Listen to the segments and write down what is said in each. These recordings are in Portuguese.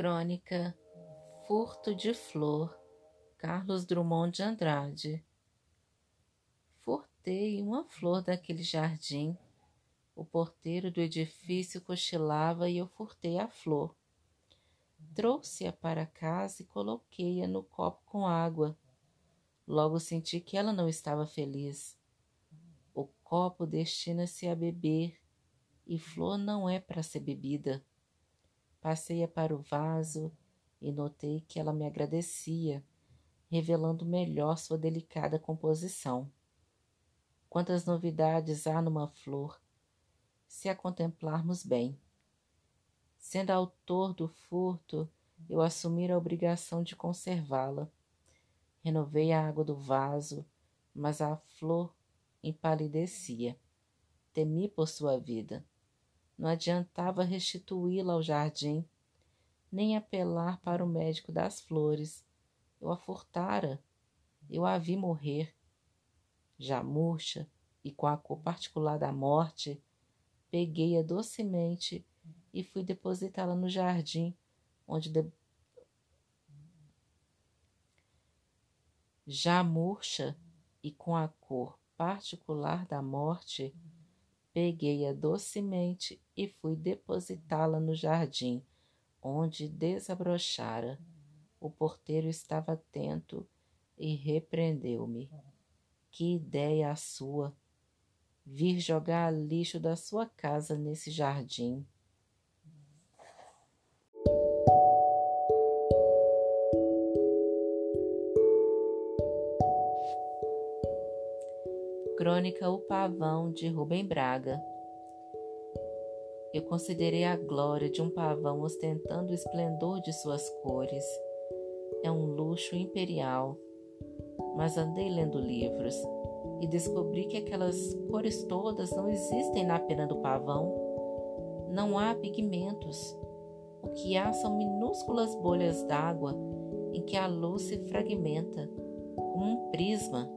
Crônica Furto de Flor, Carlos Drummond de Andrade. Furtei uma flor daquele jardim. O porteiro do edifício cochilava e eu furtei a flor. Trouxe-a para casa e coloquei-a no copo com água. Logo senti que ela não estava feliz. O copo destina-se a beber e flor não é para ser bebida. Passei-a para o vaso e notei que ela me agradecia, revelando melhor sua delicada composição. Quantas novidades há numa flor, se a contemplarmos bem. Sendo autor do furto, eu assumi a obrigação de conservá-la. Renovei a água do vaso, mas a flor empalidecia. Temi por sua vida. Não adiantava restituí-la ao jardim, nem apelar para o médico das flores. Eu a furtara, eu a vi morrer. Já murcha e com a cor particular da morte, peguei-a docemente e fui depositá-la no jardim, onde de... já murcha e com a cor particular da morte, Peguei-a docemente e fui depositá-la no jardim, onde desabrochara. O porteiro estava atento e repreendeu-me. Que ideia a sua! Vir jogar lixo da sua casa nesse jardim. Crônica O Pavão de Rubem Braga. Eu considerei a glória de um pavão ostentando o esplendor de suas cores. É um luxo imperial. Mas andei lendo livros e descobri que aquelas cores todas não existem na pena do pavão. Não há pigmentos. O que há são minúsculas bolhas d'água em que a luz se fragmenta, como um prisma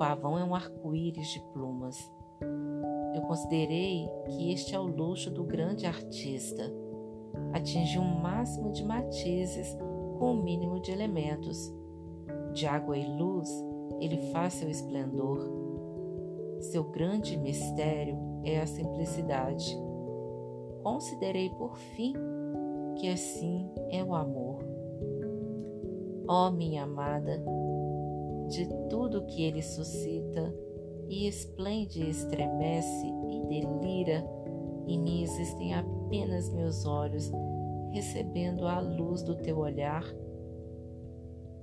pavão é um arco-íris de plumas. Eu considerei que este é o luxo do grande artista. Atingir um máximo de matizes com o mínimo de elementos. De água e luz, ele faz seu esplendor. Seu grande mistério é a simplicidade. Considerei por fim que assim é o amor. Ó oh, minha amada, de tudo que ele suscita, e esplende, estremece e delira. Em mim existem apenas meus olhos, recebendo a luz do teu olhar.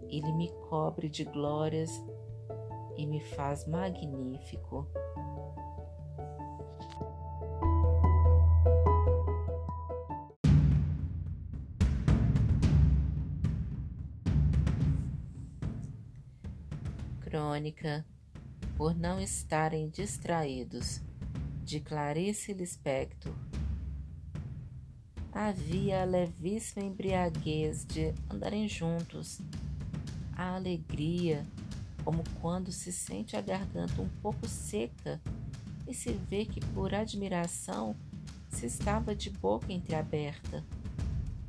Ele me cobre de glórias e me faz magnífico. Crônica Por Não Estarem Distraídos, de Clarice Lispector. Havia a levíssima embriaguez de andarem juntos, a alegria, como quando se sente a garganta um pouco seca e se vê que, por admiração, se estava de boca entreaberta.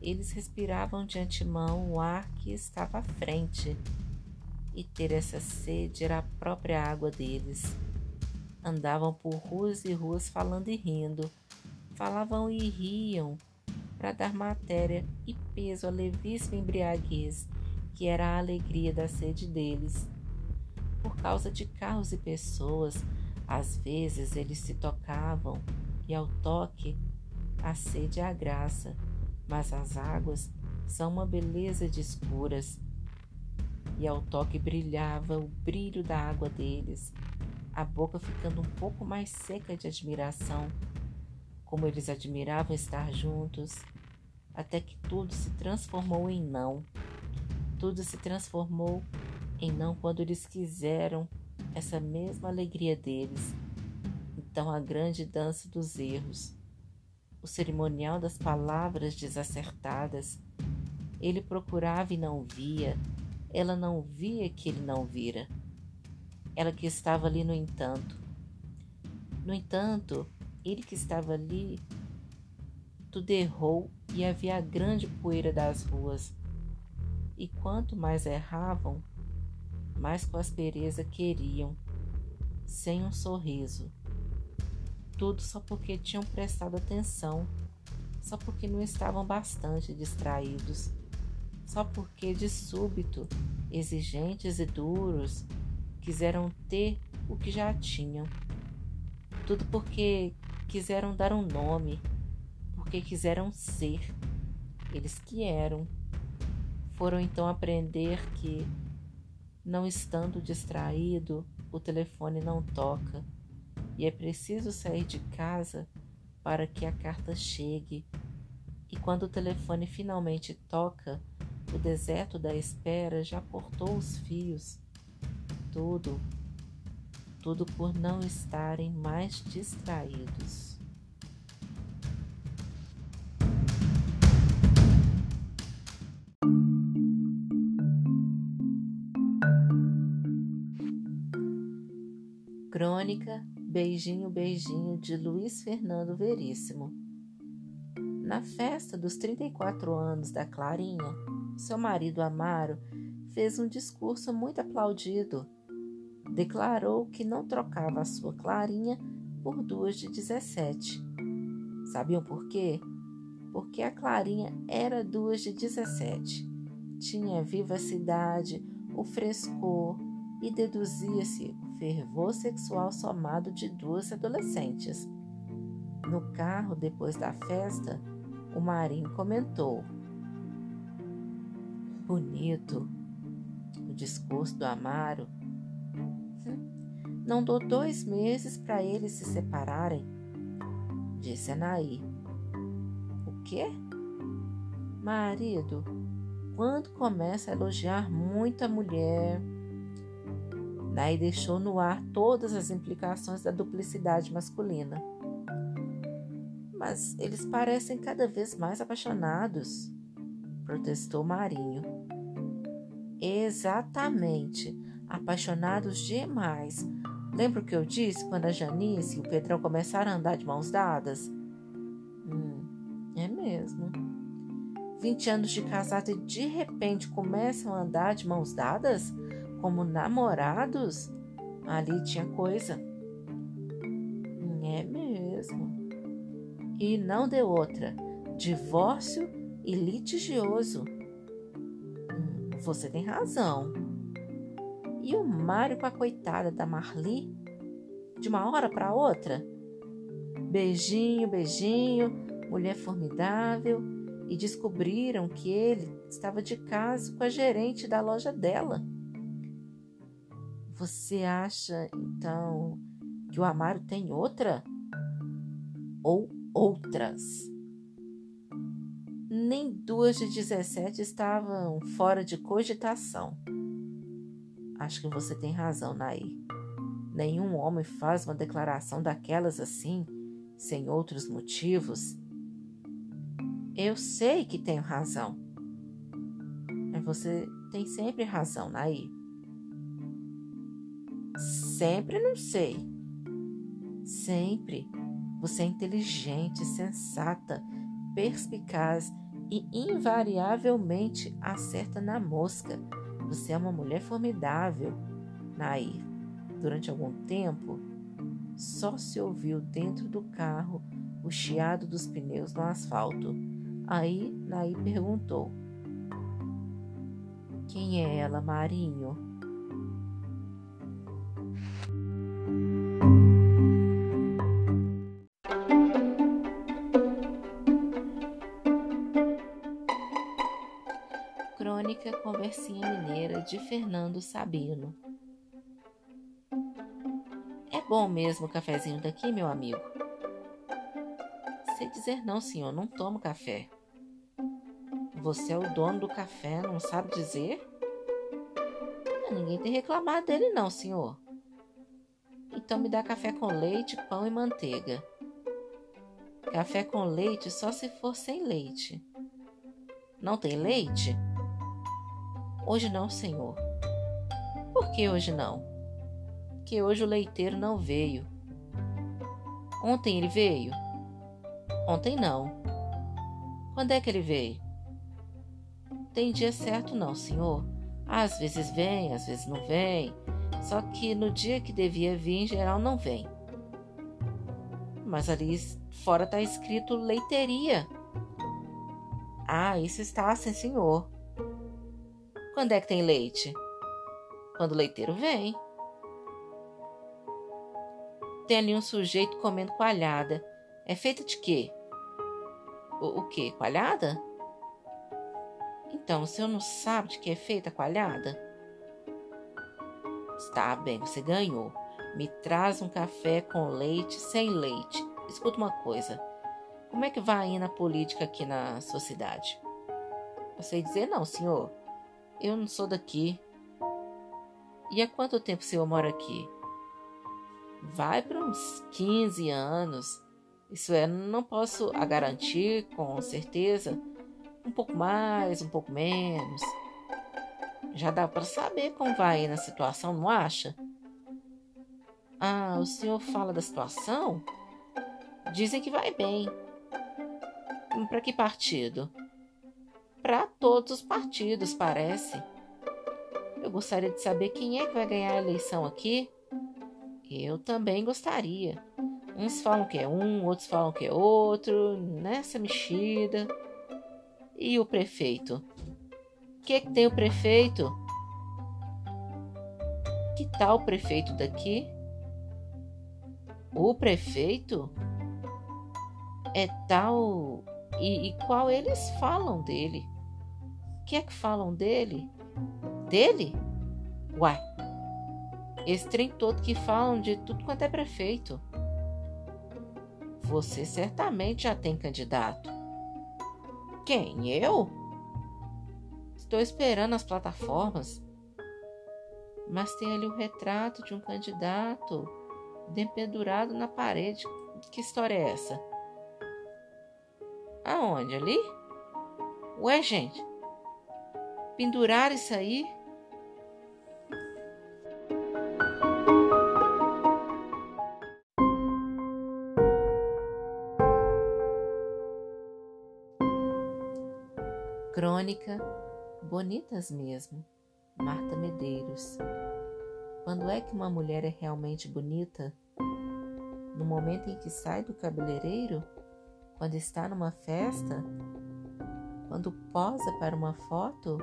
Eles respiravam de antemão o ar que estava à frente e ter essa sede era a própria água deles. Andavam por ruas e ruas falando e rindo, falavam e riam, para dar matéria e peso à levíssima embriaguez, que era a alegria da sede deles. Por causa de carros e pessoas, às vezes eles se tocavam, e ao toque, a sede é a graça, mas as águas são uma beleza de escuras e ao toque brilhava o brilho da água deles, a boca ficando um pouco mais seca de admiração, como eles admiravam estar juntos, até que tudo se transformou em não. Tudo se transformou em não quando eles quiseram essa mesma alegria deles. Então a grande dança dos erros, o cerimonial das palavras desacertadas, ele procurava e não via, ela não via que ele não vira. Ela que estava ali, no entanto. No entanto, ele que estava ali, tudo errou e havia grande poeira das ruas. E quanto mais erravam, mais com aspereza queriam, sem um sorriso. Tudo só porque tinham prestado atenção, só porque não estavam bastante distraídos, só porque de súbito, exigentes e duros, quiseram ter o que já tinham. Tudo porque quiseram dar um nome, porque quiseram ser. Eles que eram. Foram então aprender que, não estando distraído, o telefone não toca e é preciso sair de casa para que a carta chegue. E quando o telefone finalmente toca, o deserto da espera já cortou os fios. Tudo, tudo por não estarem mais distraídos. Crônica Beijinho Beijinho de Luiz Fernando Veríssimo. Na festa dos 34 anos da Clarinha, seu marido Amaro fez um discurso muito aplaudido. Declarou que não trocava a sua Clarinha por duas de 17. Sabiam por quê? Porque a Clarinha era duas de 17. Tinha vivacidade, o frescor e deduzia-se fervor sexual somado de duas adolescentes. No carro, depois da festa, o Marinho comentou: Bonito o discurso do Amaro. Não dou dois meses para eles se separarem, disse Anaí. O quê? Marido, quando começa a elogiar muito a mulher, Nai deixou no ar todas as implicações da duplicidade masculina. Mas eles parecem cada vez mais apaixonados, protestou Marinho. Exatamente, apaixonados demais. Lembra o que eu disse quando a Janice e o Pedrão começaram a andar de mãos dadas? Hum, é mesmo. Vinte anos de casado e de repente começam a andar de mãos dadas? como namorados, ali tinha coisa. É mesmo. E não deu outra. Divórcio e litigioso. Você tem razão. E o Mário com a coitada da Marli? De uma hora para outra? Beijinho, beijinho, mulher formidável. E descobriram que ele estava de caso com a gerente da loja dela. Você acha, então, que o Amaro tem outra? Ou outras? Nem duas de 17 estavam fora de cogitação. Acho que você tem razão, Naí. Nenhum homem faz uma declaração daquelas assim, sem outros motivos. Eu sei que tenho razão. Mas você tem sempre razão, Naí. Sempre não sei. Sempre. Você é inteligente, sensata, perspicaz e invariavelmente acerta na mosca. Você é uma mulher formidável. Nair, durante algum tempo, só se ouviu dentro do carro o chiado dos pneus no asfalto. Aí Nair perguntou: Quem é ela, Marinho? De Fernando Sabino. É bom mesmo o cafezinho daqui, meu amigo? Sei dizer não, senhor, não tomo café. Você é o dono do café, não sabe dizer? Ninguém tem reclamado dele, não, senhor. Então me dá café com leite, pão e manteiga. Café com leite só se for sem leite. Não tem leite? Hoje não, senhor. Por que hoje não? Que hoje o leiteiro não veio. Ontem ele veio? Ontem não. Quando é que ele veio? Tem dia certo, não, senhor. Às vezes vem, às vezes não vem. Só que no dia que devia vir, em geral, não vem. Mas ali fora está escrito leiteria. Ah, isso está, sim, senhor. Quando é que tem leite? Quando o leiteiro vem. Tem ali um sujeito comendo coalhada. É feita de quê? O, o quê? Coalhada? Então, o senhor não sabe de que é feita a coalhada? Está bem, você ganhou. Me traz um café com leite sem leite. Escuta uma coisa. Como é que vai indo a política aqui na sua cidade? Eu sei dizer não, senhor. Eu não sou daqui. E há quanto tempo o senhor mora aqui? Vai para uns 15 anos. Isso é, não posso a garantir com certeza. Um pouco mais, um pouco menos. Já dá para saber como vai na situação, não acha? Ah, o senhor fala da situação? Dizem que vai bem. Para que partido? Para todos os partidos, parece. Eu gostaria de saber quem é que vai ganhar a eleição aqui. Eu também gostaria. Uns falam que é um, outros falam que é outro, nessa mexida. E o prefeito? O que, é que tem o prefeito? Que tal o prefeito daqui? O prefeito é tal e, e qual eles falam dele. O que é que falam dele? Dele? Uai, esse trem todo que falam de tudo quanto é prefeito. Você certamente já tem candidato. Quem? Eu? Estou esperando as plataformas. Mas tem ali o retrato de um candidato dependurado na parede. Que história é essa? Aonde? Ali? Ué, gente, pendurar isso aí? Crônica Bonitas mesmo, Marta Medeiros. Quando é que uma mulher é realmente bonita? No momento em que sai do cabeleireiro? Quando está numa festa? Quando posa para uma foto?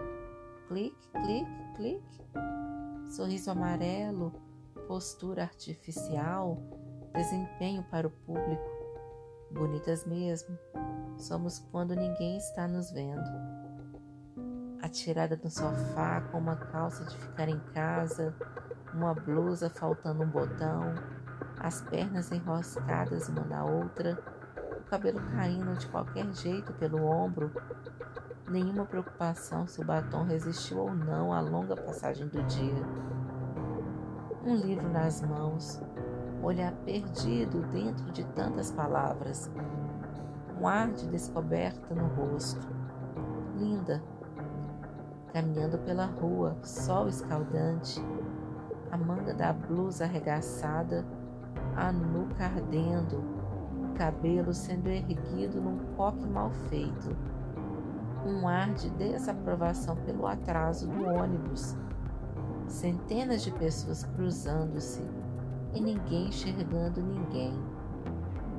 Clique, clique, clique. Sorriso amarelo, postura artificial, desempenho para o público. Bonitas mesmo. Somos quando ninguém está nos vendo. Atirada no sofá com uma calça de ficar em casa, uma blusa faltando um botão, as pernas enroscadas uma na outra cabelo caindo de qualquer jeito pelo ombro, nenhuma preocupação se o batom resistiu ou não à longa passagem do dia. Um livro nas mãos, olhar perdido dentro de tantas palavras, um ar de descoberta no rosto. Linda, caminhando pela rua, sol escaldante, a manga da blusa arregaçada, a nuca ardendo, cabelo sendo erguido num coque mal feito, um ar de desaprovação pelo atraso do ônibus, centenas de pessoas cruzando-se e ninguém enxergando ninguém.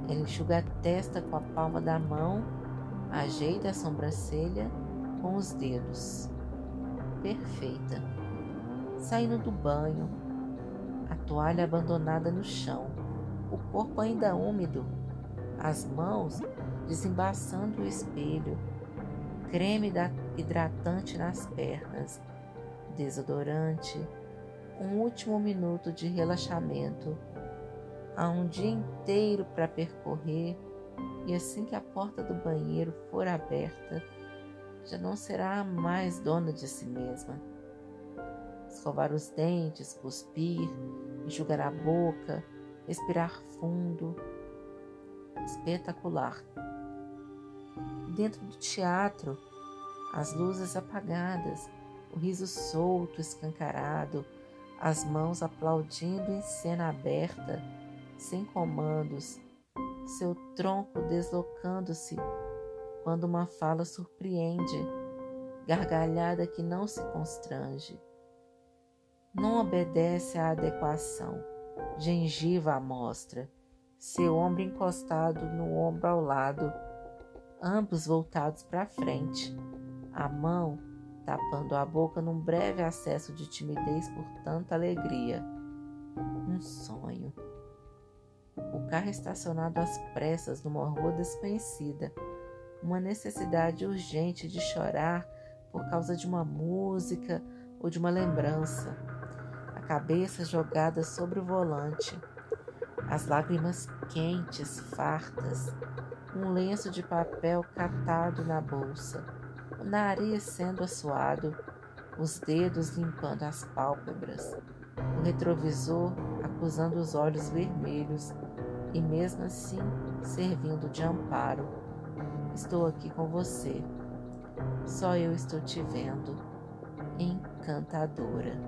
Ela enxuga a testa com a palma da mão, ajeita a sobrancelha com os dedos. Perfeita. Saindo do banho, a toalha abandonada no chão, o corpo ainda úmido as mãos desembaçando o espelho, creme hidratante nas pernas, desodorante, um último minuto de relaxamento. Há um dia inteiro para percorrer e assim que a porta do banheiro for aberta, já não será mais dona de si mesma. Escovar os dentes, cuspir, enxugar a boca, respirar fundo espetacular. Dentro do teatro, as luzes apagadas, o riso solto, escancarado, as mãos aplaudindo em cena aberta, sem comandos, seu tronco deslocando-se quando uma fala surpreende, gargalhada que não se constrange. Não obedece à adequação, gengiva à mostra, seu ombro encostado no ombro ao lado, ambos voltados para frente, a mão tapando a boca num breve acesso de timidez por tanta alegria. Um sonho. O carro estacionado às pressas numa rua desconhecida. Uma necessidade urgente de chorar por causa de uma música ou de uma lembrança. A cabeça jogada sobre o volante. As lágrimas quentes, fartas. Um lenço de papel catado na bolsa o nariz sendo assoado, os dedos limpando as pálpebras, o retrovisor acusando os olhos vermelhos e mesmo assim servindo de amparo. Estou aqui com você. Só eu estou te vendo. Encantadora.